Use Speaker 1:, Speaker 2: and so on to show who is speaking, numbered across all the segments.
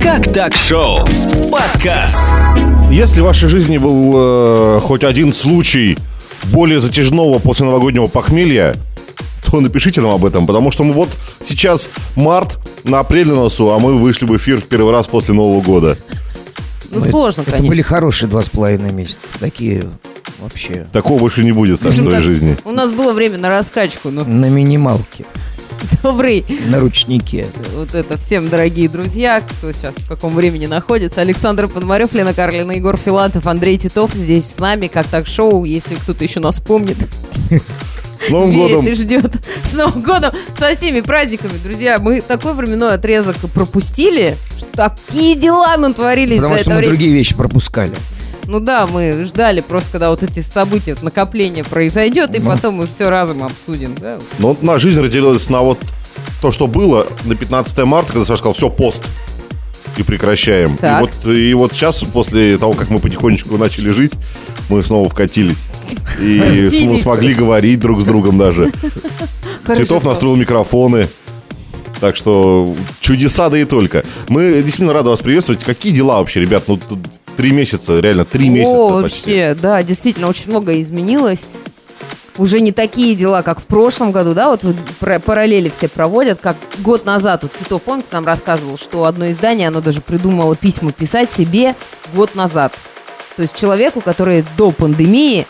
Speaker 1: Как так шоу? Подкаст.
Speaker 2: Если в вашей жизни был э, хоть один случай более затяжного после новогоднего похмелья, то напишите нам об этом, потому что мы вот сейчас март, на апрель на носу, а мы вышли в эфир в первый раз после Нового года.
Speaker 3: Ну, сложно,
Speaker 4: это,
Speaker 3: конечно.
Speaker 4: были хорошие два с половиной месяца. Такие вообще
Speaker 2: Такого больше не будет, Саш, в твоей жизни.
Speaker 3: У нас было время на раскачку, ну,
Speaker 4: на минималке,
Speaker 3: добрый.
Speaker 4: на ручнике.
Speaker 3: Вот это всем, дорогие друзья, кто сейчас в каком времени находится. Александр Подмарев, Лена Карлина, Егор Филатов, Андрей Титов здесь с нами, как так шоу, если кто-то еще нас помнит,
Speaker 2: С Новым
Speaker 3: верит
Speaker 2: годом!
Speaker 3: и ждет. С Новым годом, со всеми праздниками, друзья. Мы такой временной отрезок пропустили, что такие дела натворились
Speaker 4: Потому
Speaker 3: за
Speaker 4: что
Speaker 3: это
Speaker 4: мы
Speaker 3: время.
Speaker 4: другие вещи пропускали.
Speaker 3: Ну да, мы ждали просто, когда вот эти события, вот накопление произойдет, и
Speaker 4: Ну.
Speaker 3: потом мы все разом обсудим, да?
Speaker 2: Но вот наша жизнь разделилась на вот то, что было на 15 марта, когда Саша сказал, все, пост. И прекращаем. И вот, и вот сейчас, после того, как мы потихонечку начали жить, мы снова вкатились. И см- смогли говорить друг с другом даже. Цветов настроил микрофоны. Так что чудеса, да и только. Мы действительно рады вас приветствовать. Какие дела вообще, ребят? Ну, три месяца, реально, три месяца
Speaker 3: О,
Speaker 2: почти.
Speaker 3: вообще, да, действительно, очень многое изменилось. Уже не такие дела, как в прошлом году, да, вот параллели все проводят, как год назад, вот Титов, помните, нам рассказывал, что одно издание, оно даже придумало письма писать себе год назад. То есть человеку, который до пандемии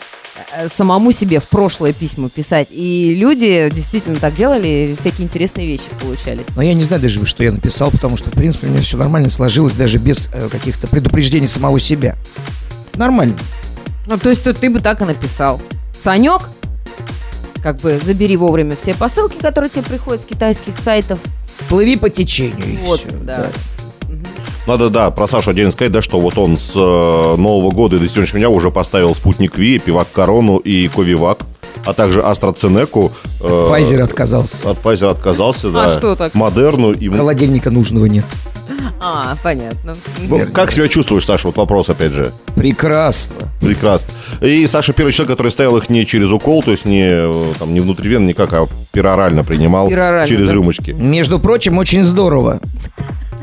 Speaker 3: самому себе в прошлое письма писать. И люди действительно так делали, и всякие интересные вещи получались.
Speaker 4: Но я не знаю даже, что я написал, потому что, в принципе, у меня все нормально сложилось, даже без э, каких-то предупреждений самого себя. Нормально.
Speaker 3: Ну, то есть то ты бы так и написал. Санек, как бы забери вовремя все посылки, которые тебе приходят с китайских сайтов.
Speaker 4: Плыви по течению и
Speaker 3: Вот,
Speaker 4: всё,
Speaker 3: да.
Speaker 2: Надо, да, про Сашу отдельно сказать, да, что вот он с э, Нового года и до сегодняшнего дня уже поставил спутник Ви, Пивак Корону и Ковивак, а также AstraZeneca. э,
Speaker 4: Pfizer отказался.
Speaker 2: От Pfizer отказался, да.
Speaker 3: А что так?
Speaker 2: Модерну и...
Speaker 4: Холодильника нужного нет.
Speaker 3: А, понятно.
Speaker 2: Ну, как себя чувствуешь, Саша? Вот вопрос, опять же.
Speaker 4: Прекрасно.
Speaker 2: Прекрасно. И Саша первый человек, который ставил их не через укол, то есть не, э, там, не внутривенно никак, а перорально принимал
Speaker 3: Перорально,
Speaker 2: через
Speaker 3: да?
Speaker 2: рюмочки.
Speaker 4: Между прочим, очень здорово.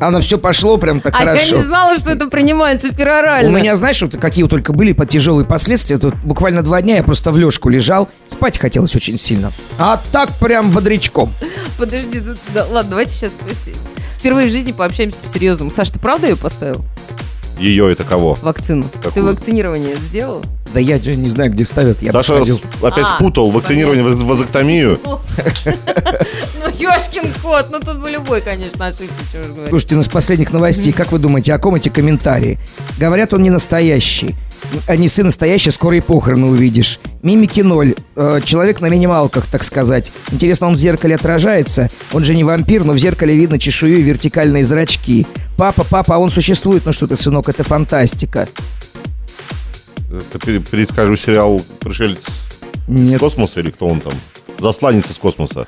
Speaker 4: Оно все пошло прям так
Speaker 3: А
Speaker 4: хорошо.
Speaker 3: я не знала, что это принимается перорально.
Speaker 4: У меня, знаешь, вот какие только были по тяжелые последствия. Тут буквально два дня я просто в лёжку лежал. Спать хотелось очень сильно. А так прям бодрячком.
Speaker 3: Подожди, ну, да, ладно, давайте сейчас пос- впервые в жизни пообщаемся по-серьезному. Саш, ты правда ее поставил?
Speaker 2: Ее это кого?
Speaker 3: Вакцину? Ты
Speaker 2: Какую?
Speaker 3: вакцинирование сделал?
Speaker 4: Да я же не знаю, где ставят. Я
Speaker 2: Саша с- опять
Speaker 3: А,
Speaker 2: спутал вакцинирование, ваз- вазоктомию.
Speaker 3: Ну, ёшкин кот, ну тут бы любой, конечно, ошибся.
Speaker 4: Слушайте, ну с последних новостей, как вы думаете, о ком эти комментарии? Говорят, он не настоящий. Не сын настоящий, скоро и похороны увидишь. Мимики ноль. Э, человек на минималках, так сказать. Интересно, он в зеркале отражается? Он же не вампир, но в зеркале видно чешую и вертикальные зрачки. Папа, папа, а он существует? Ну что ты, сынок, это фантастика.
Speaker 2: Это перескажу сериал «Пришелец из
Speaker 4: Нет,
Speaker 2: космоса» или кто он там? Засланец из космоса.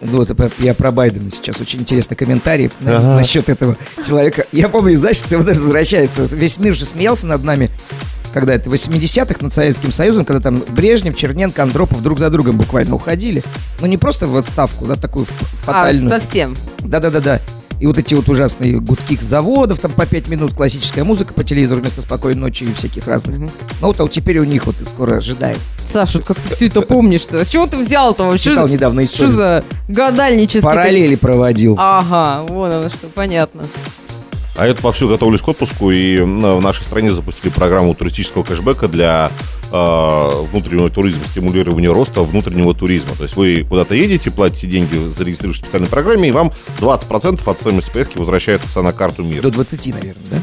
Speaker 4: ну это я про Байдена сейчас. Очень интересный комментарий
Speaker 2: Ага.
Speaker 4: насчет этого человека. Я помню, знаешь, все вот возвращается. Весь мир же смеялся над нами, когда это в 80-х над Советским Союзом, когда там Брежнев, Черненко, Андропов друг за другом буквально уходили. Ну не просто в отставку, да, такую ф-
Speaker 3: А,
Speaker 4: фатальную.
Speaker 3: совсем.
Speaker 4: Да-да-да-да. И вот эти вот ужасные гудки с заводов, там по 5 минут классическая музыка по телевизору вместо спокойной ночи и всяких разных.
Speaker 3: Мгм.
Speaker 4: Ну вот, а вот теперь у них вот и скоро ожидаем.
Speaker 3: Саша, вот как ты все это помнишь-то? С чего ты взял-то? Что
Speaker 4: Читал
Speaker 3: за,
Speaker 4: недавно
Speaker 3: что
Speaker 4: историю.
Speaker 3: за гадальнический...
Speaker 4: Параллели проводил.
Speaker 3: Ага, вон оно что, понятно.
Speaker 2: А это повсюду готовлюсь к отпуску, и м, в нашей стране запустили программу туристического кэшбэка для э, внутреннего туризма, стимулирования роста внутреннего туризма. То есть вы куда-то едете, платите деньги, зарегистрируетесь в специальной программе, и вам 20% от стоимости поездки возвращается на карту мира.
Speaker 4: До 20, наверное, да?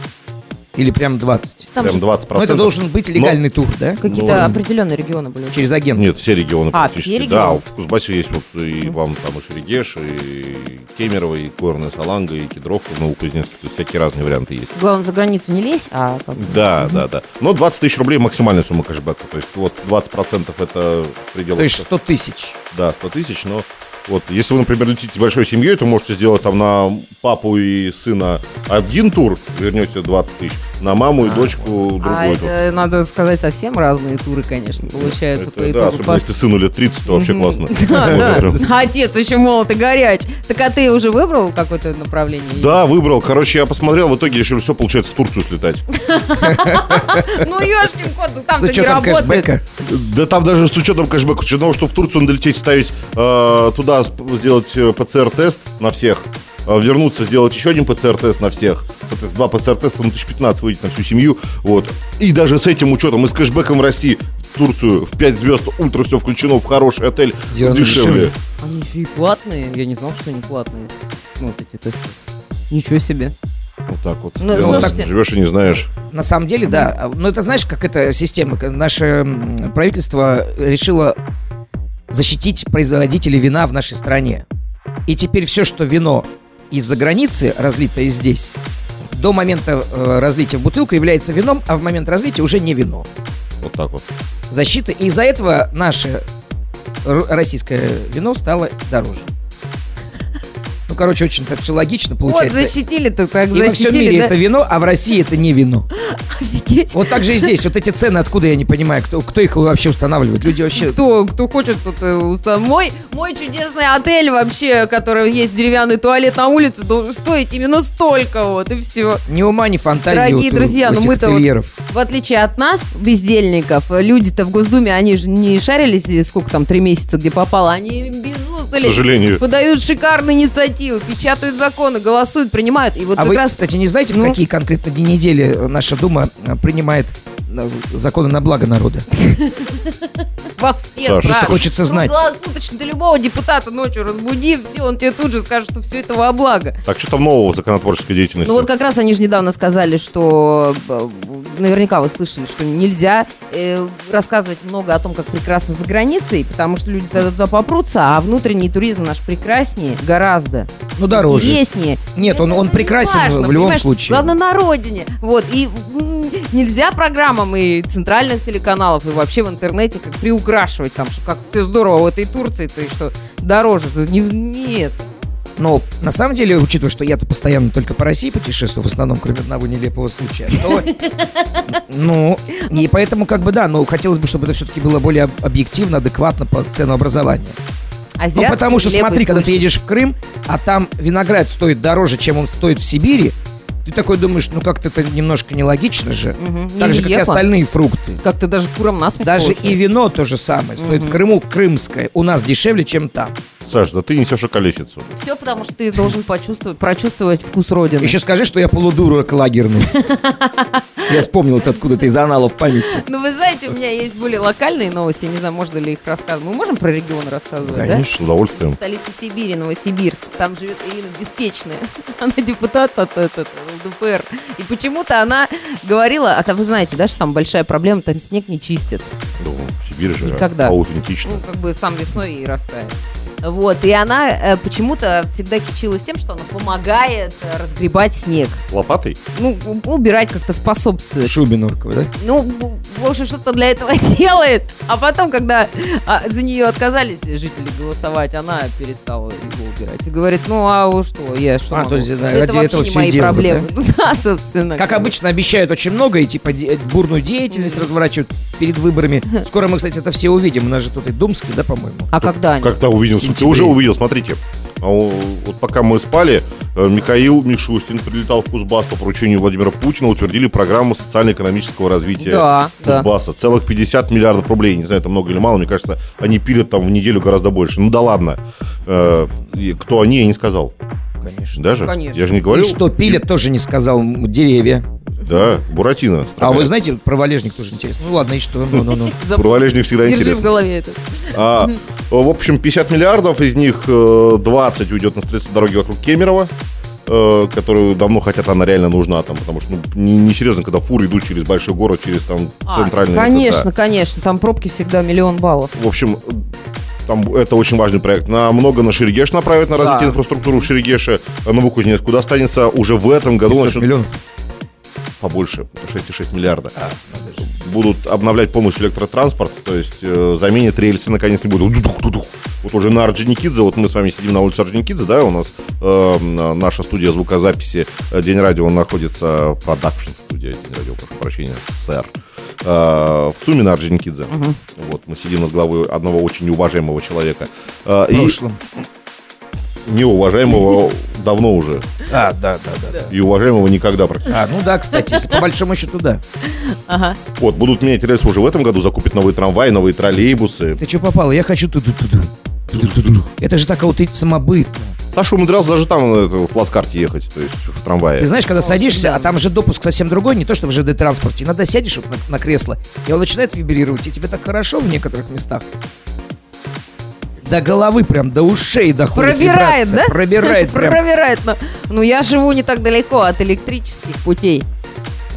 Speaker 4: Или прям 20?
Speaker 3: Там
Speaker 2: Прям
Speaker 3: же
Speaker 2: 20%.
Speaker 4: Ну, это должен быть легальный тур, да?
Speaker 3: какие-то
Speaker 2: Ну,
Speaker 3: определенные регионы были.
Speaker 4: Через агентство.
Speaker 2: Нет, все регионы
Speaker 3: А,
Speaker 2: практически.
Speaker 3: все
Speaker 2: Да,
Speaker 3: регионы?
Speaker 2: в Кузбассе есть вот и вам там и Шерегеш, и Кемерово, и Горная Саланга, и Кедровка, в Новокузнецке. То есть всякие разные варианты есть.
Speaker 3: Главное, за границу не лезь, а...
Speaker 2: Да, да, да. Но 20 тысяч рублей максимальная сумма кэшбэка. То есть вот 20% это предел.
Speaker 4: То есть 100 тысяч.
Speaker 2: Да, 100 тысяч, но вот, если вы, например, летите большой семьей, то можете сделать там на папу и сына один тур, вернете 20 тысяч. на маму и дочку
Speaker 3: А
Speaker 2: другой тур.
Speaker 3: это, надо сказать, совсем разные туры, конечно, получаются
Speaker 2: Это
Speaker 3: по
Speaker 2: да,
Speaker 3: итогу.
Speaker 2: особенно если сыну лет 30, то вообще классно.
Speaker 3: Отец еще молод и горяч. Так а ты уже выбрал какое-то направление?
Speaker 2: Да, выбрал. Короче, я посмотрел, в итоге решили все, получается, в Турцию слетать.
Speaker 3: Ну, ешкин кот, ну там-то не работает.
Speaker 4: кэшбэка.
Speaker 2: Да там даже с учетом кэшбэка, с учетом того, что в Турцию надо лететь, ставить э, туда, сделать э, ПЦР-тест на всех, э, вернуться, сделать еще один ПЦР-тест на всех. Соответственно, два ПЦР-теста, ну, 1015 выйдет на всю семью. Вот. И даже с этим учетом, и с кэшбэком в России, в Турцию, в 5 звезд, ультра все включено, в хороший отель,
Speaker 4: Зерно
Speaker 2: дешевле.
Speaker 4: дешевле.
Speaker 3: Они еще и платные. Я не знал, что они платные. Ну, вот эти тесты. Ничего себе.
Speaker 2: Вот так вот.
Speaker 3: Ну, слушайте.
Speaker 2: живешь и не знаешь.
Speaker 4: На самом деле, да. Но это знаешь, как эта система. Наше правительство решило защитить производителей вина в нашей стране. И теперь все, что вино из-за границы, разлитое здесь, до момента э, разлития в бутылку является вином, а в момент разлития уже не вино.
Speaker 2: Вот так вот.
Speaker 4: Защита. И из-за этого наше российское вино стало дороже. Ну, короче, очень так все логично получается.
Speaker 3: Вот защитили-то так,
Speaker 4: И во всем
Speaker 3: защитили,
Speaker 4: мире
Speaker 3: да?
Speaker 4: это вино, а в России это не вино.
Speaker 3: Офигеть.
Speaker 4: Вот так же и здесь. Вот эти цены, откуда я не понимаю, кто, кто их вообще устанавливает. Люди вообще...
Speaker 3: Кто, кто хочет, тот э, уста- Мой, мой чудесный отель вообще, который есть деревянный туалет на улице, должен стоить именно столько вот, и все.
Speaker 4: Ни ума, ни фантазии.
Speaker 3: Дорогие
Speaker 4: вот
Speaker 3: друзья, ну мы-то вот-. В отличие от нас, бездельников, э, люди-то в Госдуме, они же не шарились, э, сколько там, три месяца, где попало, они
Speaker 2: К
Speaker 3: безустали,
Speaker 2: сожалению.
Speaker 3: подают шикарные инициативы, печатают законы, голосуют, принимают. И вот
Speaker 4: А
Speaker 3: как
Speaker 4: вы,
Speaker 3: раз
Speaker 4: кстати, не знаете, в
Speaker 3: ну.
Speaker 4: какие конкретно дни недели наша Дума э, принимает э, законы на благо народа?
Speaker 3: во все
Speaker 2: Саша,
Speaker 3: страны.
Speaker 4: хочется знать.
Speaker 3: Круглосуточно ты любого депутата ночью разбуди, все, он тебе тут же скажет, что все это во благо.
Speaker 2: Так что там нового в законотворческой деятельности?
Speaker 3: Ну вот как раз они же недавно сказали, что э, наверняка вы слышали, что нельзя э, рассказывать много о том, как прекрасно за границей, потому что люди тогда туда попрутся, а внутренний туризм наш прекраснее гораздо.
Speaker 4: Ну, дороже.
Speaker 3: Интереснее.
Speaker 4: Нет, он, он
Speaker 3: Это
Speaker 4: прекрасен
Speaker 3: важно,
Speaker 4: в любом случае.
Speaker 3: Главное на родине. Вот. И м, нельзя программам и центральных телеканалов, и вообще в интернете как приукрашивать там, что как все здорово в этой Турции, то и что дороже. Не, нет.
Speaker 4: Но на самом деле, учитывая, что я-то постоянно только по России путешествую, в основном, кроме одного нелепого случая, то, ну, и поэтому как бы да, но хотелось бы, чтобы это все-таки было более об- объективно, адекватно по ценообразованию. Ну,
Speaker 3: Азиатский
Speaker 4: потому что смотри, когда ты
Speaker 3: случай.
Speaker 4: едешь в Крым, а там виноград стоит дороже, чем он стоит в Сибири, ты такой думаешь, ну как-то это немножко нелогично же.
Speaker 3: Мгм.
Speaker 4: Так же, как и остальные фрукты.
Speaker 3: Как-то даже курам насмех
Speaker 4: Даже и
Speaker 3: получается.
Speaker 4: вино то же самое. Стоит в
Speaker 3: Мгм.
Speaker 4: Крыму крымское. У нас дешевле, чем там.
Speaker 2: Саш, да ты несешь околесицу.
Speaker 3: Все потому, что ты должен почувствовать, прочувствовать вкус родины.
Speaker 4: Еще скажи, что я полудурок лагерный. Я вспомнил это откуда-то из аналов памяти.
Speaker 3: Ну, вы знаете, у меня есть более локальные новости. Я не знаю, можно ли их рассказывать. Мы можем про регионы рассказывать, да?
Speaker 2: Конечно, с удовольствием.
Speaker 3: Столица Сибири, Новосибирск. Там живет Ирина Беспечная. Она депутат от, от- от ЛДПР. И почему-то она говорила, а то вы знаете, да, что там большая проблема, там снег не чистят.
Speaker 2: Ну, в Сибири же
Speaker 3: Никогда.
Speaker 2: аутентично.
Speaker 3: Ну, как бы сам весной и растает. Вот, и она э, почему-то всегда кичилась тем, что она помогает э, разгребать снег.
Speaker 2: Лопатой?
Speaker 3: Ну, у- убирать как-то способствует.
Speaker 4: Шубе норковой, да?
Speaker 3: Ну, в общем, что-то для этого делает. А потом, когда а, за нее отказались жители голосовать, она перестала его убирать. И говорит, ну а вы что, я что
Speaker 4: А,
Speaker 3: могу?
Speaker 4: то есть, да,
Speaker 3: это
Speaker 4: ради
Speaker 3: вообще
Speaker 4: этого
Speaker 3: не
Speaker 4: всё
Speaker 3: мои
Speaker 4: и делают,
Speaker 3: проблемы. Ну да, собственно.
Speaker 4: Как обычно обещают очень много и типа де- бурную деятельность разворачивают перед выборами. Скоро мы, кстати, это все увидим. У нас же тут и Думский, да, по-моему.
Speaker 3: А когда они?
Speaker 2: Когда увидел? Ты уже увидел, смотрите. А Вот пока мы спали, э, Михаил Мишустин прилетал в Кузбасс по поручению Владимира Путина, утвердили программу социально-экономического развития
Speaker 3: Да, да.
Speaker 2: Кузбасса. Целых 50 миллиардов рублей. Не знаю, это много или мало, мне кажется, они пилят там в неделю гораздо больше. Ну да ладно. Э, и Кто они, я не сказал.
Speaker 4: Конечно.
Speaker 2: Даже?
Speaker 3: Конечно.
Speaker 2: Я же не
Speaker 4: И
Speaker 2: говорил.
Speaker 4: что пилят, тоже не сказал. Деревья.
Speaker 2: Да, Буратино.
Speaker 4: А вы знаете, про валежник тоже интересно. Ну ладно, и что? Ну, ну, ну.
Speaker 3: Заб-
Speaker 2: Провалежник всегда
Speaker 3: Держи в
Speaker 2: интересно.
Speaker 3: голове это.
Speaker 2: А, в общем, 50 миллиардов, из них э, 20 уйдет на строительство дороги вокруг Кемерово, э, которую давно хотят, она реально нужна там, потому что ну, не- несерьезно, когда фуры идут через большой город, через там
Speaker 3: А,
Speaker 2: центральный...
Speaker 3: конечно,
Speaker 2: да.
Speaker 3: конечно. Там пробки всегда миллион баллов.
Speaker 2: В общем, там это очень важный проект. На много на Шерегеш направят на развитие
Speaker 3: Да.
Speaker 2: инфраструктуры в Шерегеше, Новокузнецк, куда останется уже в этом году
Speaker 4: 500
Speaker 2: начнут
Speaker 4: миллионов.
Speaker 2: Побольше, 6,6 миллиарда.
Speaker 4: А.
Speaker 2: Будут обновлять полностью электротранспорт, то есть э, заменят рельсы, наконец не будут. Вот уже на Орджоникидзе, вот мы с вами сидим на улице Орджоникидзе, да, у нас э, наша студия звукозаписи э, День радио находится, продакшн студия День радио, прошу прощения, сэр, э, в ЦУМе на Орджоникидзе. Вот, мы сидим над главой одного очень неуважаемого человека. Э,
Speaker 4: В
Speaker 2: и
Speaker 4: прошлом.
Speaker 2: Неуважаемого давно уже.
Speaker 4: А, да, да, да. да.
Speaker 2: И уважаемого никогда практически.
Speaker 4: А, ну да, кстати, если по большому счету, да.
Speaker 3: Ага.
Speaker 2: Вот, будут менять рельсы уже в этом году, закупят новые трамваи, новые троллейбусы.
Speaker 4: Ты что попало? Я хочу туда-туда. Туда-туда. Это же так вот и самобытно.
Speaker 2: Саша умудрялся даже там на это, в плацкарте ехать, то есть в трамвае.
Speaker 4: Ты знаешь, когда
Speaker 3: О,
Speaker 4: садишься,
Speaker 3: всегда.
Speaker 4: а там же допуск совсем другой, не то что в ЖД-транспорте. Иногда сядешь вот на, на кресло, и он начинает вибрировать, и тебе так хорошо в некоторых местах. До головы прям, до ушей доходит
Speaker 3: Пробирает,
Speaker 4: вибрация.
Speaker 3: да?
Speaker 4: Пробирает прям.
Speaker 3: Пробирает. но- Ну, я живу не так далеко от электрических путей,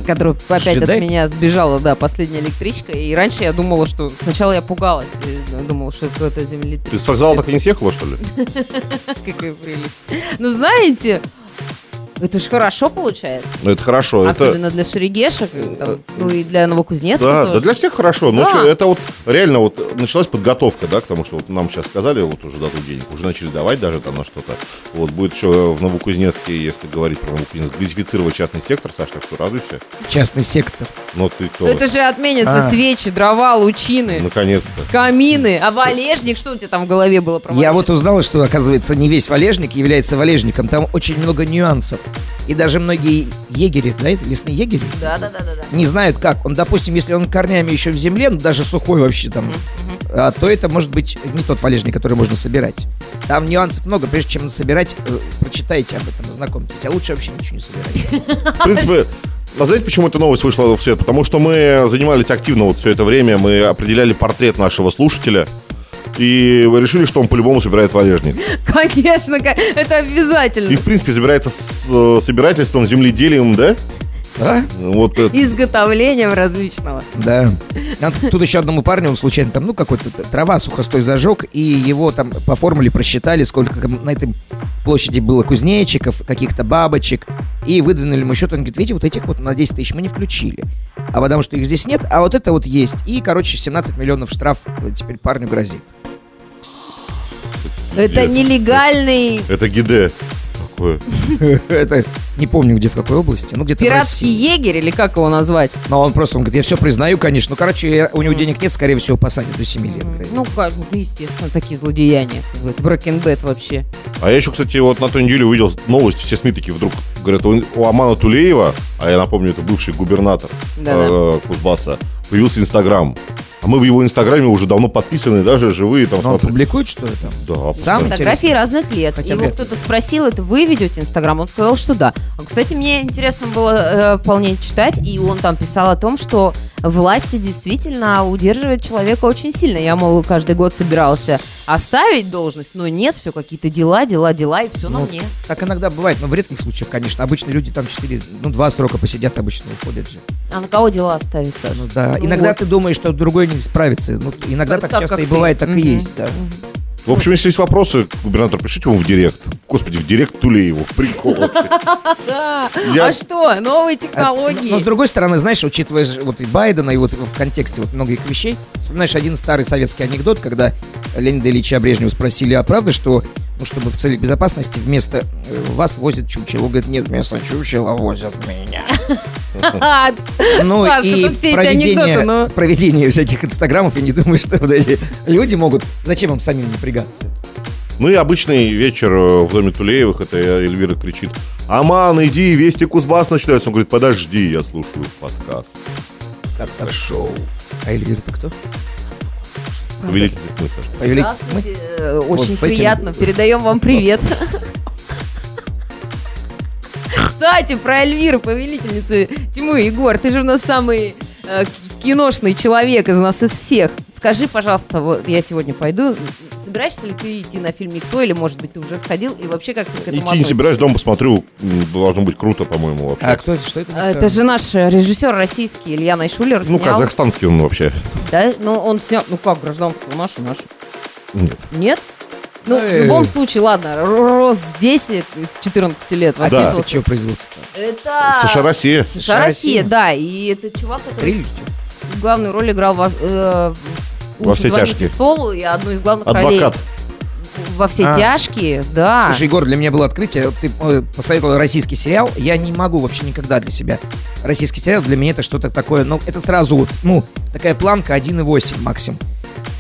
Speaker 3: которую опять
Speaker 4: Ожидай.
Speaker 3: от меня сбежала, да, последняя электричка. И раньше я думала, что... Сначала я пугалась. э, Думала, что это землетрясение.
Speaker 2: Ты с вокзала так и не съехала, что ли?
Speaker 3: Какая прелесть. Ну, знаете, это же хорошо получается.
Speaker 2: Ну, это хорошо. Это...
Speaker 3: Особенно для шерегешек, э, там, ну и для Новокузнецка
Speaker 2: Да,
Speaker 3: тоже.
Speaker 2: да, для всех хорошо. Ну,
Speaker 3: Да.
Speaker 2: чё, это вот реально вот началась подготовка, да, к тому, что вот нам сейчас сказали, вот уже дадут денег, уже начали давать даже там на что-то. Вот будет еще в Новокузнецке, если говорить про Новокузнецк, газифицировать частный сектор, Саш, так что радуйся.
Speaker 4: Частный сектор.
Speaker 2: Но ты кто?
Speaker 3: Ну, это же отменятся
Speaker 4: А.
Speaker 3: свечи, дрова, лучины,
Speaker 2: Наконец-то.
Speaker 3: камины, а валежник, что у тебя там в голове было про
Speaker 4: Я
Speaker 3: валежник?
Speaker 4: вот узнал, что, оказывается, не весь валежник является валежником. Там очень много нюансов. И даже многие егери, да, это лесные егери,
Speaker 3: Да, да, да, да, да.
Speaker 4: не знают как. Он, допустим, если он корнями еще в земле, ну даже сухой вообще там, а, то это может быть не тот валежник, который можно собирать. Там нюансов много, прежде чем собирать, э, прочитайте об этом, ознакомьтесь. А лучше вообще ничего не собирать.
Speaker 2: В принципе, а знаете, почему эта новость вышла в свет? Потому что мы занимались активно вот все это время, мы определяли портрет нашего слушателя, и решили, что он по-любому собирает валежник.
Speaker 3: Конечно, это обязательно.
Speaker 2: И, в принципе, собирается с э, собирательством, земледелием, да?
Speaker 4: Да?
Speaker 2: Вот это.
Speaker 3: Изготовлением различного.
Speaker 4: Да. А Тут еще одному парню, он случайно там, ну, какой-то трава сухостой зажег, и его там по формуле просчитали, сколько на этой площади было кузнечиков, каких-то бабочек, и выдвинули ему счет. Он говорит, видите, вот этих вот на 10 тысяч мы не включили. А потому что их здесь нет, а вот это вот есть. И, короче, 17 миллионов штраф э, теперь парню грозит.
Speaker 3: Это нелегальный
Speaker 2: Это гиде. Такое.
Speaker 4: Это не помню, где, в какой области. Ну, где-то
Speaker 3: пиратский егерь, или как его назвать?
Speaker 4: Но он просто, он говорит, я все признаю, конечно. Ну, короче, я- у него денег нет, скорее всего, посадят до 7 лет.
Speaker 3: Ну, как, ну, естественно, такие злодеяния. Брэкен Бэт вообще.
Speaker 2: А я еще, кстати, вот на той неделе увидел новость, все СМИ такие вдруг говорят, у, у Амана Тулеева, а я напомню, это бывший губернатор э, Кузбасса, появился Инстаграм. А мы в его Инстаграме уже давно подписаны, даже живые там.
Speaker 4: Но он публикует, что ли, там?
Speaker 2: Да,
Speaker 4: Сам?
Speaker 2: да.
Speaker 3: Фотографии разных лет.
Speaker 4: Хотя
Speaker 3: Его кто-то спросил, это вы ведете Инстаграм? Он сказал, что да. А, Кстати, мне интересно было э, вполне читать, и он там писал о том, что власти действительно удерживает человека очень сильно. Я, мол, каждый год собирался оставить должность, но нет, все какие-то дела, дела, дела, и все на
Speaker 4: Ну,
Speaker 3: мне.
Speaker 4: Так иногда бывает, но в редких случаях, конечно. Обычно люди там 4, ну, два срока посидят, обычно уходят же.
Speaker 3: А на кого дела оставить, Саша?
Speaker 4: Ну да.
Speaker 3: Ну
Speaker 4: иногда
Speaker 3: вот.
Speaker 4: ты думаешь, что другой не справится. Ну, иногда так,
Speaker 3: Так,
Speaker 4: часто и
Speaker 3: ты.
Speaker 4: бывает, так и
Speaker 3: Мгм.
Speaker 4: есть, да.
Speaker 3: Мгм.
Speaker 2: В общем, если есть вопросы, губернатор, пишите ему в директ. Господи, в директ Тулееву. Прикол. Я-
Speaker 3: А что? Новые
Speaker 4: А,
Speaker 3: технологии.
Speaker 4: Но, с другой стороны, знаешь, учитывая вот и Байдена, и вот в контексте вот многих вещей, вспоминаешь один старый советский анекдот, когда Леонида Ильича Брежнева спросили, а правда, что ну, чтобы в целях безопасности вместо э, вас возят чучело? Он говорит, нет, вместо чучела возят меня. Ну и проведение,
Speaker 3: анекдоты, но-
Speaker 4: проведение всяких инстаграмов, я не думаю, что вот эти люди могут... Зачем им самим напрягаться?
Speaker 2: Ну и обычный вечер э, в доме Тулеевых, это Эльвира кричит, Аман, иди, вести Кузбасс начинается. Он говорит, подожди, я слушаю подкаст.
Speaker 4: Так, так, шоу. А Эльвира ты кто?
Speaker 2: Повелительница тьмы, Саша.
Speaker 4: Повелительница тьмы?
Speaker 3: Э, Очень
Speaker 4: этим-
Speaker 3: приятно. Передаем вам привет. Кстати, про Эльвиру, повелительницы тьмы. Егор, ты же у нас самый э, киношный человек из нас из всех. Скажи, пожалуйста, вот я сегодня пойду. Собираешься ли ты идти на фильм «Никто» или, может быть, ты уже сходил? И вообще, как ты к этому
Speaker 2: Идти не
Speaker 3: относишься?
Speaker 2: собираюсь, дом посмотрю. Должно быть круто, по-моему, вообще.
Speaker 4: А кто это? Что это?
Speaker 3: А, Это же наш режиссер российский Илья Найшулер
Speaker 2: Ну,
Speaker 3: снял.
Speaker 2: казахстанский он вообще.
Speaker 3: Да? Ну, он снял... Ну как, гражданство наше, наше.
Speaker 2: Нет.
Speaker 3: Нет? Ну, в любом случае, ладно, рос здесь с 14 лет,
Speaker 4: А
Speaker 2: Да.
Speaker 4: это что производство?
Speaker 3: Это...
Speaker 2: США, Россия.
Speaker 3: США,
Speaker 4: США,
Speaker 3: Россия, да. И это чувак, который
Speaker 4: Триллер?
Speaker 3: главную роль играл во, э,
Speaker 2: Во
Speaker 3: «Лучше
Speaker 2: все тяжкие.
Speaker 3: Солу и одну из главных ролей.
Speaker 2: Адвокат.
Speaker 3: во все
Speaker 4: А.
Speaker 3: тяжкие, да.
Speaker 4: Слушай, Егор, для меня было открытие. Ты э, посоветовал российский сериал. Я не могу вообще никогда для себя. Российский сериал для меня это что-то такое, ну, это сразу ну, такая планка 1,8 максимум.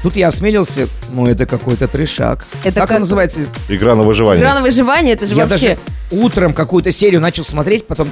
Speaker 4: Тут я осмелился, ну, это какой-то трешак.
Speaker 3: Это
Speaker 4: как,
Speaker 3: как-
Speaker 4: он называется?
Speaker 2: Игра на выживание.
Speaker 3: Игра на выживание, это же
Speaker 4: я
Speaker 3: вообще...
Speaker 4: даже утром какую-то серию начал смотреть, потом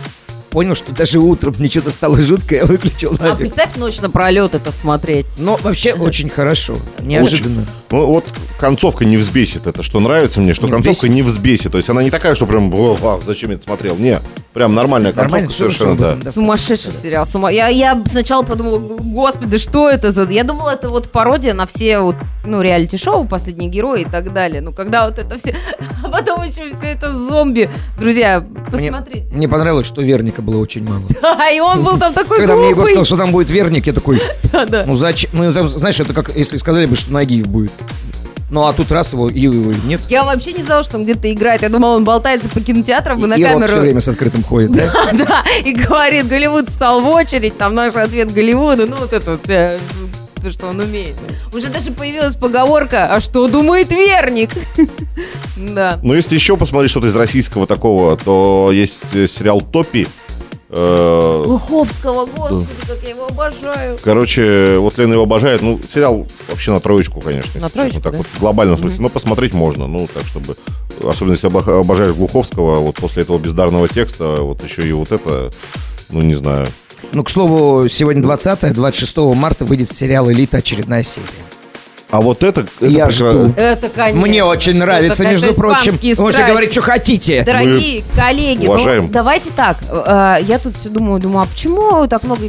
Speaker 4: понял, что даже утром мне что-то стало жутко, я выключил
Speaker 3: А
Speaker 4: нафиг.
Speaker 3: представь ночь напролет это смотреть.
Speaker 4: Но вообще очень хорошо, неожиданно.
Speaker 2: Ну вот концовка не взбесит. Это что нравится мне, что
Speaker 4: Не
Speaker 2: концовка
Speaker 4: взбесит?
Speaker 2: не взбесит. То есть она не такая, что прям, «О, а, зачем я это смотрел? Не, прям нормальная концовка
Speaker 4: Нормально,
Speaker 2: совершенно, да.
Speaker 3: Сумасшедший сериал. Сума... Я, я сначала подумала, господи, что это за... Я думала, это вот пародия на все вот, ну, реалити-шоу «Последние герои» и так далее. Ну, когда вот это все... А потом еще все это зомби. Друзья,
Speaker 4: Мне,
Speaker 3: посмотрите.
Speaker 4: мне понравилось, что Верника было очень мало.
Speaker 3: Да, и он был там такой
Speaker 4: Когда мне Егор сказал, что там будет Верник, я такой,
Speaker 3: Да, да.
Speaker 4: ну зачем? Ну, там, знаешь, это как если сказали бы, что Нагиев будет. Ну, а тут раз его, и его нет.
Speaker 3: Я вообще не знала, что он где-то играет. Я думала, он болтается по кинотеатрам и на
Speaker 4: и
Speaker 3: камеру...
Speaker 4: все время с открытым ходит, да?
Speaker 3: Да, и говорит, Голливуд встал в очередь, там наш ответ Голливуду, ну вот это вот вся, то, что он умеет. Уже даже появилась поговорка, а что думает Верник? Да.
Speaker 2: Но если еще посмотреть что-то из российского такого, то есть э, сериал «Топи». Э,
Speaker 3: Глуховского, господи, как я его обожаю.
Speaker 2: Короче, вот Лена его обожает. Ну, сериал вообще на троечку, конечно.
Speaker 3: На
Speaker 2: честно,
Speaker 3: троечку,
Speaker 2: так
Speaker 3: да?
Speaker 2: вот в глобальном смысле. Но посмотреть можно. Ну, так чтобы... Особенно если обо- обожаешь Глуховского, вот после этого бездарного текста, вот еще и вот это, ну, не знаю.
Speaker 4: Ну, к слову, сегодня 20 26 марта выйдет сериал «Элита» очередная серия.
Speaker 2: А вот это... это
Speaker 4: Я
Speaker 2: прекра-
Speaker 4: жду.
Speaker 3: Это, конечно.
Speaker 4: Мне очень
Speaker 3: что
Speaker 4: нравится,
Speaker 3: это,
Speaker 4: между
Speaker 3: это
Speaker 4: прочим. Вы можете
Speaker 3: страсти.
Speaker 4: говорить, что хотите.
Speaker 3: Дорогие коллеги,
Speaker 2: уважаем.
Speaker 3: ну давайте так. э, Я тут все думаю, думаю, а почему так много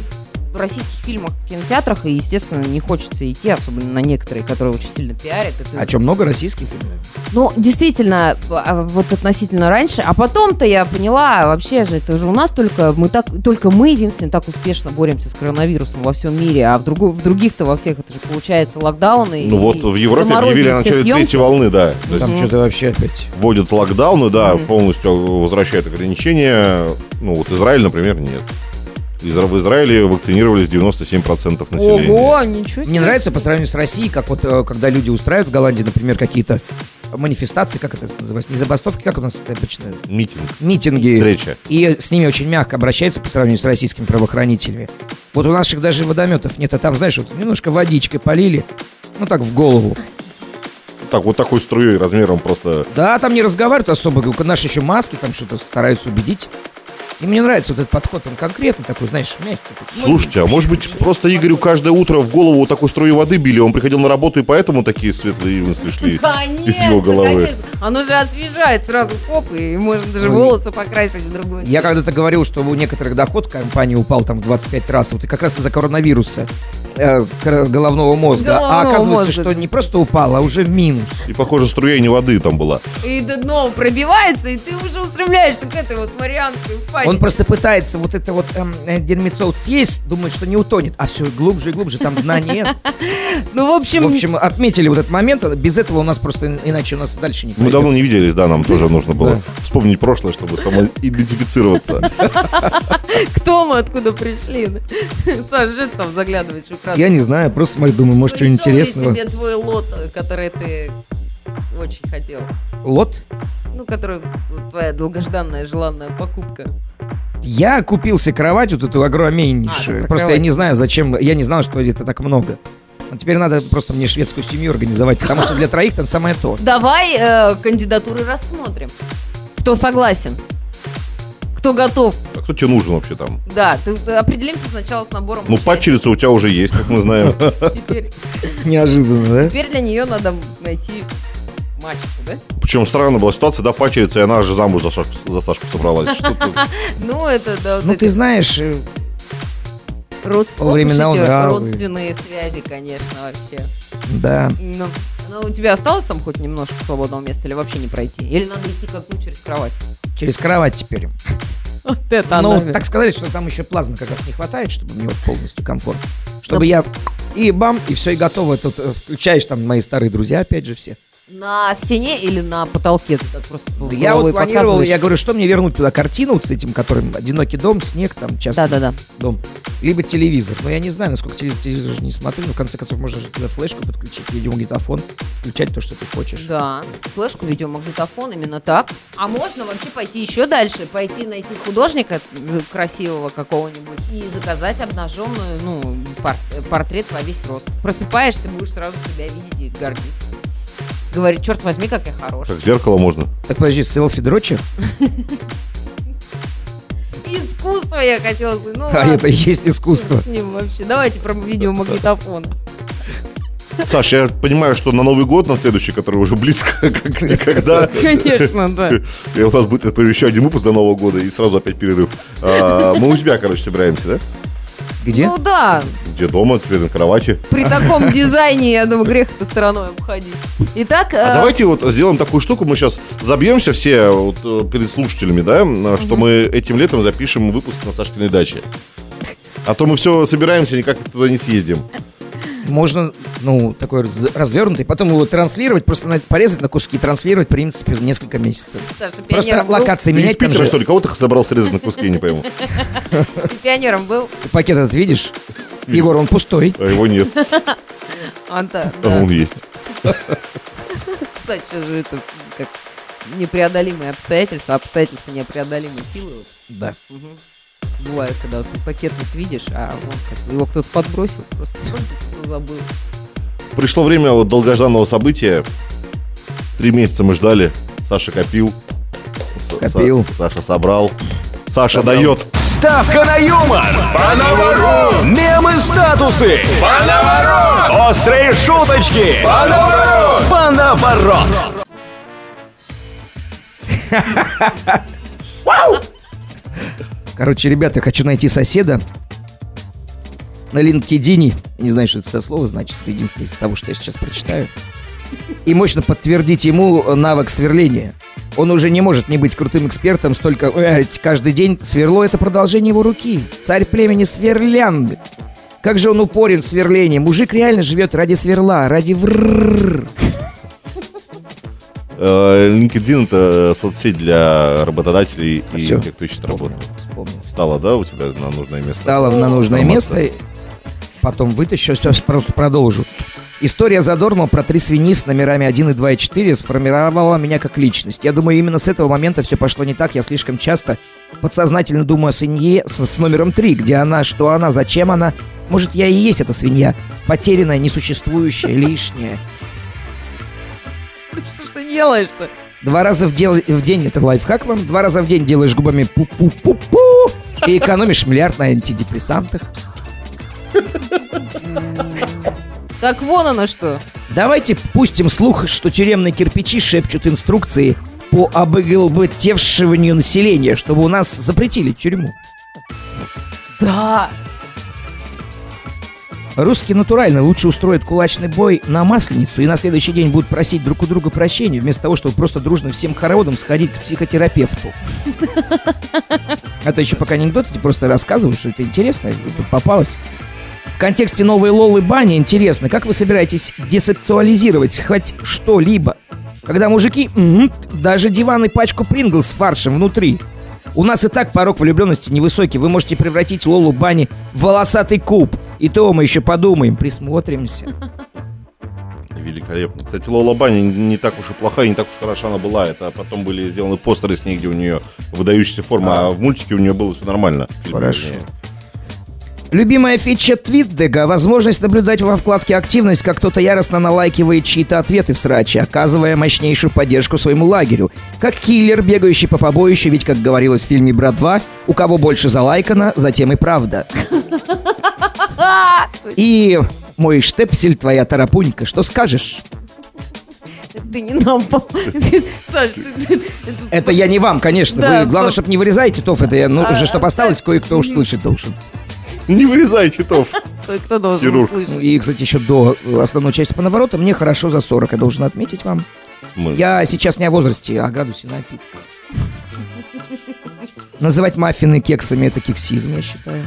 Speaker 3: российских фильмов в кинотеатрах, и, естественно, не хочется идти, особенно на некоторые, которые очень сильно пиарят. Это
Speaker 4: А что, много российских? именно?
Speaker 3: Ну, действительно, а, вот относительно раньше. А потом-то я поняла, вообще же, это же у нас только мы так, только мы единственные так успешно боремся с коронавирусом во всем мире, а в, другу- в других-то во всех это же получается локдауны.
Speaker 2: Ну
Speaker 3: и
Speaker 2: вот в Европе объявили о начале третьей волны, да.
Speaker 4: Там что-то вообще опять.
Speaker 2: вводят локдауны, да,
Speaker 3: Мгм.
Speaker 2: полностью возвращают ограничения. Ну вот Израиль, например, нет. В Израиле вакцинировались 97% населения.
Speaker 3: Ого, ничего себе.
Speaker 4: Мне нравится по сравнению с Россией, как вот э, когда люди устраивают в Голландии, например, какие-то манифестации, как это называется, не забастовки, как у нас это обычно,
Speaker 2: Митинг,
Speaker 4: митинги.
Speaker 2: встреча.
Speaker 4: И с ними очень мягко обращаются по сравнению с российскими правоохранителями. Вот у наших даже водометов нет, а там, знаешь, вот немножко водичкой полили, ну так в голову.
Speaker 2: Так, вот такой струей размером просто...
Speaker 4: Да, там не разговаривают особо, наши еще маски там что-то стараются убедить. И мне нравится вот этот подход, он конкретный такой, знаешь, мягкий. такой.
Speaker 2: Слушайте, а может быть, просто Игорю каждое утро в голову вот такой струю воды били, он приходил на работу, и поэтому такие светлые мысли шли
Speaker 3: Конечно,
Speaker 2: из его головы.
Speaker 3: конечно. Оно же освежает сразу хоп, и можно даже
Speaker 4: Ой.
Speaker 3: волосы покрасить в другую
Speaker 4: Я когда-то говорил, что у некоторых доход компании упал там в 25 раз, вот и как раз из-за коронавируса э, головного мозга. а
Speaker 3: Головного
Speaker 4: оказывается,
Speaker 3: мозга,
Speaker 4: что не просто упал, а уже в минус.
Speaker 2: И, похоже, струя не воды там была.
Speaker 3: И дно пробивается, и ты уже устремляешься к этой вот Марианской впадине.
Speaker 4: Он просто пытается вот это вот эм, э, дерьмецо вот съесть, думает, что не утонет, а все глубже и глубже, там дна нет.
Speaker 3: Ну, в общем,
Speaker 4: В общем, отметили вот этот момент, а без этого у нас просто, иначе у нас дальше не
Speaker 2: Мы давно не виделись, да, нам тоже нужно было вспомнить прошлое, чтобы самоидентифицироваться.
Speaker 3: кто мы, откуда пришли? Саш, что ты там заглядываешь экран?
Speaker 4: Я не знаю, просто смотрю, думаю, может, что интересного.
Speaker 3: тебе твой лот, который ты очень хотел?
Speaker 4: Лот?
Speaker 3: Ну, который твоя долгожданная, желанная покупка.
Speaker 4: Я купил себе кровать вот эту
Speaker 3: А,
Speaker 4: огромнейшую.
Speaker 3: про
Speaker 4: просто я
Speaker 3: кровать.
Speaker 4: не знаю, зачем. Я не знал, что это так много. Но теперь надо просто мне шведскую семью организовать, потому что для троих там самое то.
Speaker 3: Давай э, кандидатуры рассмотрим. Кто согласен? Кто готов?
Speaker 2: Кто тебе нужен вообще там?
Speaker 3: Да, ты, ты определимся сначала с набором.
Speaker 2: Ну, падчерица у тебя уже есть, как мы знаем.
Speaker 3: Теперь,
Speaker 4: Неожиданно, да?
Speaker 3: теперь для нее надо найти мачеху, да?
Speaker 2: Причем странная была ситуация, да, падчерица, и она же замуж за Сашку, за Сашку собралась.
Speaker 3: Ну, это, да,
Speaker 4: Ну, ты знаешь, э,
Speaker 3: родств-
Speaker 4: во времена нравы.
Speaker 3: родственные связи, конечно, вообще.
Speaker 4: да.
Speaker 3: Ну, ну, у тебя осталось там хоть немножко свободного места или вообще не пройти? Или надо идти как ну через кровать?
Speaker 4: Через кровать теперь.
Speaker 3: Вот это
Speaker 4: Ну,
Speaker 3: она.
Speaker 4: так сказали, что там еще плазмы как раз не хватает, чтобы мне вот полностью комфорт. Чтобы я и бам, и все, и готово. Тут э, включаешь там мои старые друзья, опять же, все.
Speaker 3: На стене или на потолке? Ты так просто
Speaker 4: Я вот планировал, я говорю, что мне вернуть туда картину вот с этим, которым «Одинокий дом», «Снег», там, часто
Speaker 3: Да-да-да.
Speaker 4: дом. Либо телевизор. Но я не знаю, насколько телевизор, телевизор же не смотрю. Но в конце концов, можно же туда флешку подключить, видеомагнитофон, включать то, что ты хочешь.
Speaker 3: Да, флешку, видеомагнитофон, именно так. А можно вообще пойти еще дальше, пойти найти художника красивого какого-нибудь и заказать обнаженную, ну, пор- портрет во весь рост. Просыпаешься, будешь сразу себя видеть и гордиться. Говорит, черт возьми, как я хорош.
Speaker 2: Как зеркало можно.
Speaker 4: Так, подожди, селфи дрочер?
Speaker 3: Искусство я хотела сказать. Ну,
Speaker 4: А
Speaker 3: ладно.
Speaker 4: это и есть искусство.
Speaker 3: С ним вообще. Давайте про видеомагнитофон.
Speaker 2: Саш, я понимаю, что на Новый год, на следующий, который уже близко, как никогда,
Speaker 3: Конечно, да.
Speaker 2: и у нас будет еще один выпуск до Нового года, и сразу опять перерыв. А, Мы у тебя, короче, собираемся, да?
Speaker 4: Где?
Speaker 3: Ну да,
Speaker 2: Где дома, теперь на кровати.
Speaker 3: при таком дизайне, я думаю, грех это стороной обходить. Итак,
Speaker 2: А
Speaker 3: э,
Speaker 2: давайте вот сделаем такую штуку, мы сейчас забьемся все вот, э, перед слушателями, да, э, что мы этим летом запишем выпуск на Сашкиной даче. А то мы все собираемся, никак туда не съездим.
Speaker 4: Можно, ну, такой раз- развернутый, потом его транслировать, просто порезать на куски, транслировать, в принципе, несколько месяцев.
Speaker 3: Саша, ты
Speaker 4: Просто
Speaker 3: был?
Speaker 4: локации
Speaker 2: Ты
Speaker 4: менять там
Speaker 2: Питера,
Speaker 4: же.
Speaker 2: что ли? Кого ты собрал срезать на куски, я не пойму.
Speaker 3: Ты пионером был?
Speaker 4: Ты пакет этот видишь? Егор, он пустой.
Speaker 2: А его нет,
Speaker 3: Анта,
Speaker 2: а
Speaker 3: да.
Speaker 2: он есть.
Speaker 3: Кстати, сейчас же это как непреодолимые обстоятельства, обстоятельства непреодолимой силы.
Speaker 4: Да.
Speaker 3: Мгм. Бывает, когда ты пакетник видишь, а он как его кто-то подбросил, просто забыл.
Speaker 2: Пришло время вот долгожданного события. Три месяца мы ждали. Саша копил.
Speaker 4: Копил.
Speaker 2: Са- Саша собрал. Саша дает.
Speaker 1: Ставка на юмор! По Мемы статусы! По Острые шуточки! По наворот!
Speaker 4: Короче, ребята, хочу найти соседа на LinkedIn. Не знаю, что это за слово значит. Это единственное из того, что я сейчас прочитаю. И мощно подтвердить ему навык сверления. Он уже не может не быть крутым экспертом, столько э, каждый день сверло это продолжение его руки. Царь племени Сверлянды. Как же он упорен в сверлении. Мужик реально живет ради сверла, ради врррр.
Speaker 2: Э, LinkedIn это соцсеть для работодателей и
Speaker 4: Всё.
Speaker 2: тех, кто ищет работу. Стало, да, у тебя на нужное место?
Speaker 4: Стала на нужное
Speaker 2: Информация.
Speaker 4: место. Потом вытащу, сейчас просто продолжу. История Задорнова про три свиньи с номерами 1 и 2 и 4 сформировала меня как личность. Я думаю, именно с этого момента все пошло не так. Я слишком часто подсознательно думаю о свинье с, с номером 3. Где она, что она, зачем она. Может, я и есть эта свинья. Потерянная, несуществующая, лишняя.
Speaker 3: Что ж ты делаешь-то?
Speaker 4: Два раза в, дел- в день, это лайфхак вам, два раза в день делаешь губами пу-пу-пу-пу и экономишь миллиард на антидепрессантах.
Speaker 3: Так вон оно что.
Speaker 4: Давайте пустим слух, что тюремные кирпичи шепчут инструкции по обыгълбытевшиванию населения, чтобы у нас запретили тюрьму.
Speaker 3: Да.
Speaker 4: Русские натурально лучше устроят кулачный бой на Масленицу и на следующий день будут просить друг у друга прощения, вместо того, чтобы просто дружно всем хороводом сходить к психотерапевту. Это еще пока анекдот, я просто рассказываю, что это интересно, тут попалось. В контексте новой Лолы Бани интересно, как вы собираетесь десексуализировать хоть что-либо? Когда мужики, мгм, даже диван и пачку Принглс с фаршем внутри. У нас и так порог влюбленности невысокий. Вы можете превратить Лолу Бани в волосатый куб. И то мы еще подумаем, присмотримся.
Speaker 2: Великолепно. Кстати, Лола Банни не так уж и плохая, не так уж хороша она была. Это потом были сделаны постеры с ней, где у нее выдающаяся форма, а, в мультике у нее было все нормально.
Speaker 4: Хорошо. Любимая фича Твитдега – возможность наблюдать во вкладке «Активность», как кто-то яростно налайкивает чьи-то ответы в сраче, оказывая мощнейшую поддержку своему лагерю. Как киллер, бегающий по побоищу, ведь, как говорилось в фильме «Брат 2», у кого больше залайкано, затем и правда. И мой штепсель, твоя тарапунька, что скажешь?
Speaker 3: Ты не нам Саш, это-
Speaker 4: я не вам, конечно.
Speaker 3: Да,
Speaker 4: Вы, главное,
Speaker 3: то-
Speaker 4: чтобы не вырезаете тов, это я, ну,
Speaker 3: А,
Speaker 4: уже чтобы осталось, кое-кто уж слышать должен.
Speaker 2: Не вырезай титов.
Speaker 3: Кто должен
Speaker 2: Хирург.
Speaker 4: Ну,
Speaker 3: услышать?
Speaker 4: И, кстати, еще до основной части по навороту мне хорошо за 40, я должен отметить вам.
Speaker 2: Мы-
Speaker 4: Я сейчас не о возрасте, а о градусе напитка. Называть маффины кексами – это кексизм, я считаю.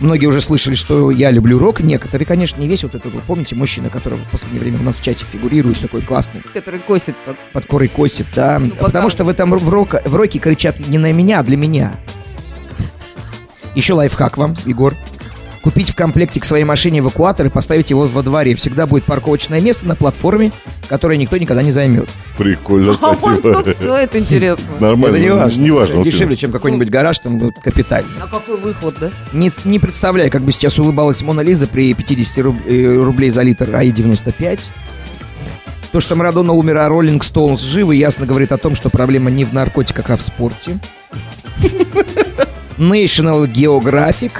Speaker 4: Многие уже слышали, что я люблю рок. Некоторые, конечно, не весь вот этот, вы помните, мужчина, который в последнее время у нас в чате фигурирует, такой классный,
Speaker 3: Который косит под...
Speaker 4: под корой косит, да.
Speaker 3: пока-
Speaker 4: Потому что в этом в, рока- в роке кричат не на меня, а для меня. Еще лайфхак вам, Егор. Купить в комплекте к своей машине эвакуатор и поставить его во дворе. Всегда будет парковочное место на платформе, которое никто никогда не займет.
Speaker 2: Прикольно,
Speaker 3: А он
Speaker 2: спасибо.
Speaker 3: сколько стоит, интересно?
Speaker 2: Нормально.
Speaker 4: Это не важно.
Speaker 2: Не важно.
Speaker 4: Дешевле, чем какой-нибудь гараж, там вот, капитальный.
Speaker 3: А какой выход, да?
Speaker 4: Не, не представляю, как бы сейчас улыбалась Мона Лиза при 50 руб- э, рублей за литр АИ-95. То, что Марадона умер, а Роллинг Стоунс живы, ясно говорит о том, что проблема не в наркотиках, а в спорте. National Geographic.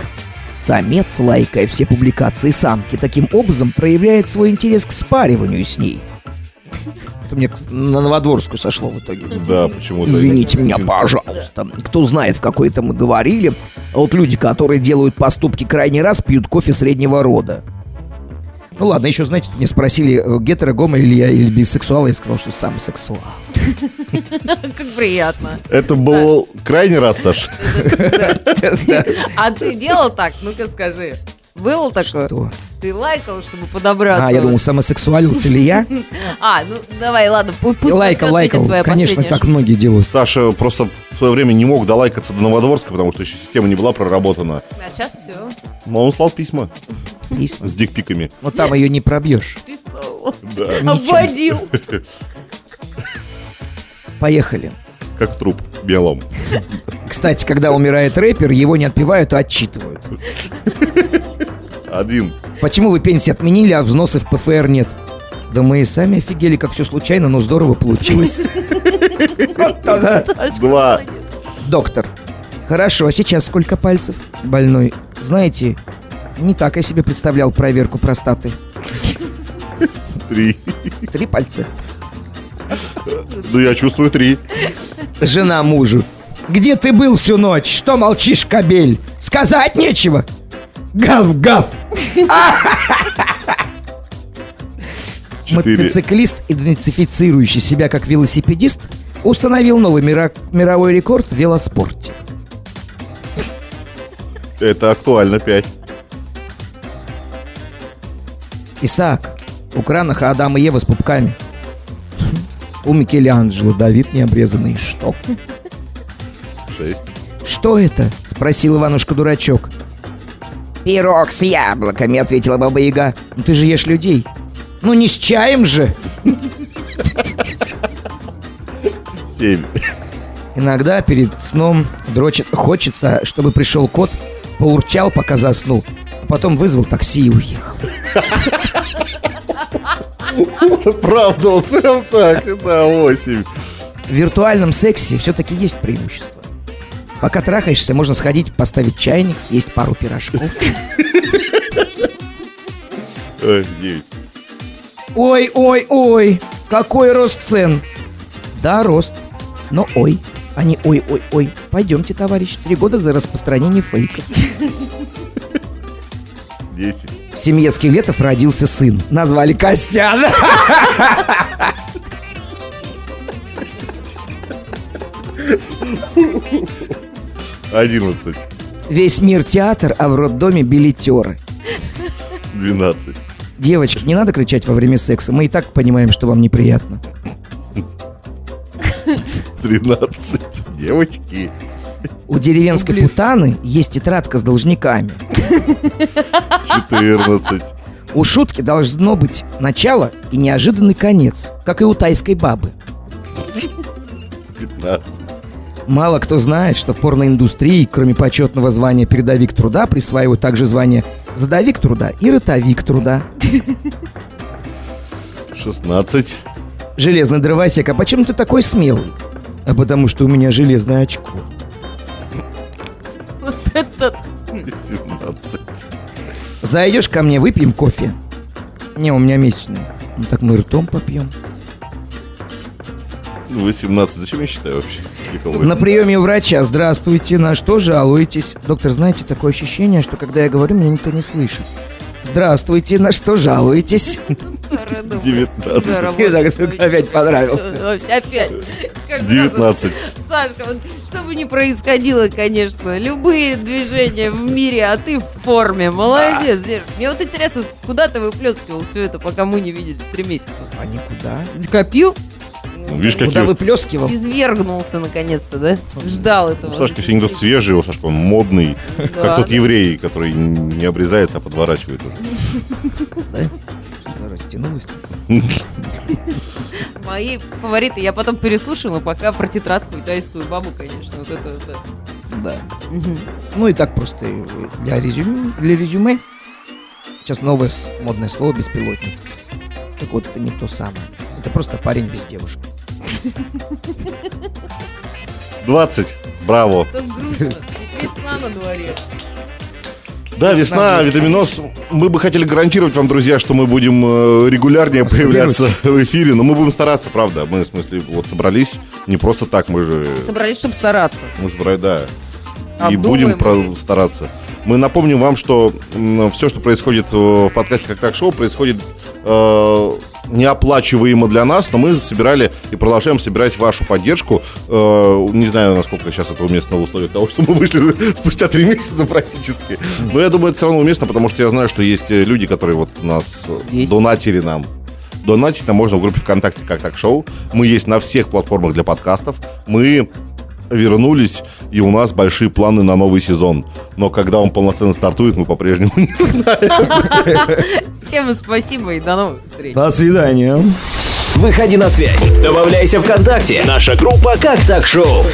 Speaker 4: Самец, лайкая все публикации самки, таким образом проявляет свой интерес к спариванию с ней. Это мне на Новодворскую сошло в итоге.
Speaker 2: Да, почему-то.
Speaker 4: Извините меня, пожалуйста. Кто знает, в какой это мы говорили. А вот люди, которые делают поступки крайний раз, пьют кофе среднего рода. Ну ладно, еще, знаете, мне спросили, э, гетеро, гомо или я или бисексуал, я сказал, что сам сексуал.
Speaker 3: Как приятно.
Speaker 2: Это был крайний раз, Саш.
Speaker 3: А ты делал так? Ну-ка скажи. Было такое?
Speaker 4: Что?
Speaker 3: Ты лайкал, чтобы подобраться?
Speaker 4: А, я думал, самосексуалился ли я?
Speaker 3: А, ну давай, ладно, пу- пусть
Speaker 4: Лайкал, лайкал. Конечно,
Speaker 3: шутка.
Speaker 4: многие делают.
Speaker 2: Саша просто в свое время не мог долайкаться до Новодворска, потому что еще система не была проработана.
Speaker 3: А сейчас все.
Speaker 2: Но он слал письма
Speaker 4: Письма.
Speaker 2: с дикпиками.
Speaker 4: Вот там ее не пробьешь.
Speaker 2: Да,
Speaker 3: Обводил.
Speaker 4: Поехали.
Speaker 2: как труп белом.
Speaker 4: Кстати, когда умирает рэпер, его не отпевают, а отчитывают.
Speaker 2: Один.
Speaker 4: Почему вы пенсии отменили, а взносы в ПФР нет? Да мы и сами офигели, как все случайно, но здорово получилось.
Speaker 2: Два.
Speaker 4: Доктор. Хорошо, а сейчас сколько пальцев? Больной. Знаете, не так я себе представлял проверку простаты.
Speaker 2: Три.
Speaker 4: Три пальца.
Speaker 2: Ну, я чувствую три.
Speaker 4: Жена мужу. Где ты был всю ночь? Что молчишь, кобель? Сказать нечего. Гав-гав. Мотоциклист, идентифицирующий себя как велосипедист, установил новый мировой рекорд в велоспорте.
Speaker 2: Это актуально. Пять.
Speaker 4: Исаак, у кранах Адам и Ева с пупками. У Микеланджело Давид необрезанный. Что?
Speaker 2: Шесть.
Speaker 4: Что это? Спросил Иванушка-дурачок. Пирог с яблоками, ответила Баба Яга. Ну ты же ешь людей. Ну не с чаем же.
Speaker 2: Семь.
Speaker 4: Иногда перед сном дрочит, хочется, чтобы пришел кот, поурчал, пока заснул, а потом вызвал такси и уехал.
Speaker 2: Это правда, вот прям так. Да, восемь.
Speaker 4: В виртуальном сексе все-таки есть преимущество. Пока трахаешься, можно сходить, поставить чайник, съесть пару пирожков. Ой, ой, ой, какой рост цен. Да, рост. Но ой, а не ой, ой, ой. Пойдемте, товарищ, три года за распространение фейков.
Speaker 2: Десять.
Speaker 4: В семье скелетов родился сын. Назвали Костян.
Speaker 2: Одиннадцать.
Speaker 4: Весь мир театр, а в роддоме билетеры.
Speaker 2: Двенадцать.
Speaker 4: Девочки, не надо кричать во время секса. Мы и так понимаем, что вам неприятно.
Speaker 2: Тринадцать. Девочки.
Speaker 4: У деревенской путаны есть тетрадка с должниками.
Speaker 2: Четырнадцать.
Speaker 4: У шутки должно быть начало и неожиданный конец, как и у тайской бабы.
Speaker 2: Пятнадцать.
Speaker 4: Мало кто знает, что в порноиндустрии, кроме почетного звания передовик труда, присваивают также звание задовик труда и ротовик труда.
Speaker 2: Шестнадцать.
Speaker 4: Железный дровосек, а почему ты такой смелый? А потому что у меня железное очко.
Speaker 2: Семнадцать.
Speaker 4: Зайдешь ко мне, выпьем кофе. Не, у меня месячный. Ну так мы ртом попьем.
Speaker 2: Восемнадцать. Зачем я считаю вообще?
Speaker 4: На приеме у врача. Здравствуйте, на что жалуетесь? Доктор, знаете, такое ощущение, что когда я говорю, меня никто не слышит. Здравствуйте, на что жалуетесь?
Speaker 2: 19.
Speaker 4: Мне так опять понравился.
Speaker 3: Вообще, Опять. Каждый раз
Speaker 2: 19.
Speaker 3: Сашка, вот что бы ни происходило, конечно, любые движения в мире, а ты в форме. Молодец, Деш. Мне вот интересно, куда ты выплескивал все это, пока мы не виделись три месяца?
Speaker 4: А никуда.
Speaker 3: Копил?
Speaker 2: Ну, Видишь,
Speaker 4: Куда
Speaker 2: какие...
Speaker 4: выплескивал?
Speaker 3: Извергнулся наконец-то, да? Ждал этого.
Speaker 2: У Сашки сегодня тот свежий, у Сашка он модный,
Speaker 3: Да,
Speaker 2: как тот
Speaker 3: да.
Speaker 2: еврей, который не обрезается, а подворачивает уже.
Speaker 4: Растянулось.
Speaker 3: Мои фавориты. Я потом переслушала, пока про тетрадку и тайскую бабу, конечно. Вот это вот.
Speaker 4: Да. Ну и так просто для резюме, для резюме. Сейчас новое модное слово беспилотник. Так вот, это не то самое. Это просто парень без девушки.
Speaker 2: 20. Браво.
Speaker 3: Весна на дворе.
Speaker 2: Да, весна, витаминоз. Мы бы хотели гарантировать вам, друзья, что мы будем э, регулярнее появляться в эфире, но мы будем стараться, правда. Мы, в смысле, вот собрались не просто так, мы же...
Speaker 3: Собрались, чтобы стараться.
Speaker 2: Мы собрались, да. И будем стараться. Мы напомним вам, что все, что происходит в подкасте как так шоу, происходит э, неоплачиваемо для нас, но мы собирали и продолжаем собирать вашу поддержку. Э, не знаю, насколько сейчас это уместно в условиях того, что мы вышли спустя три месяца практически. Но я думаю, это все равно уместно, потому что я знаю, что есть э, люди, которые вот нас
Speaker 3: Есть.
Speaker 2: донатили нам. Донатить нам можно в группе ВКонтакте «Как так шоу». Мы есть на всех платформах для подкастов. Мы вернулись, и у нас большие планы на новый сезон. Но когда он полноценно стартует, мы по-прежнему не знаем.
Speaker 3: Всем спасибо и до новых встреч.
Speaker 4: До свидания.
Speaker 1: Выходи на связь. Добавляйся ВКонтакте. Наша группа «Как так шоу».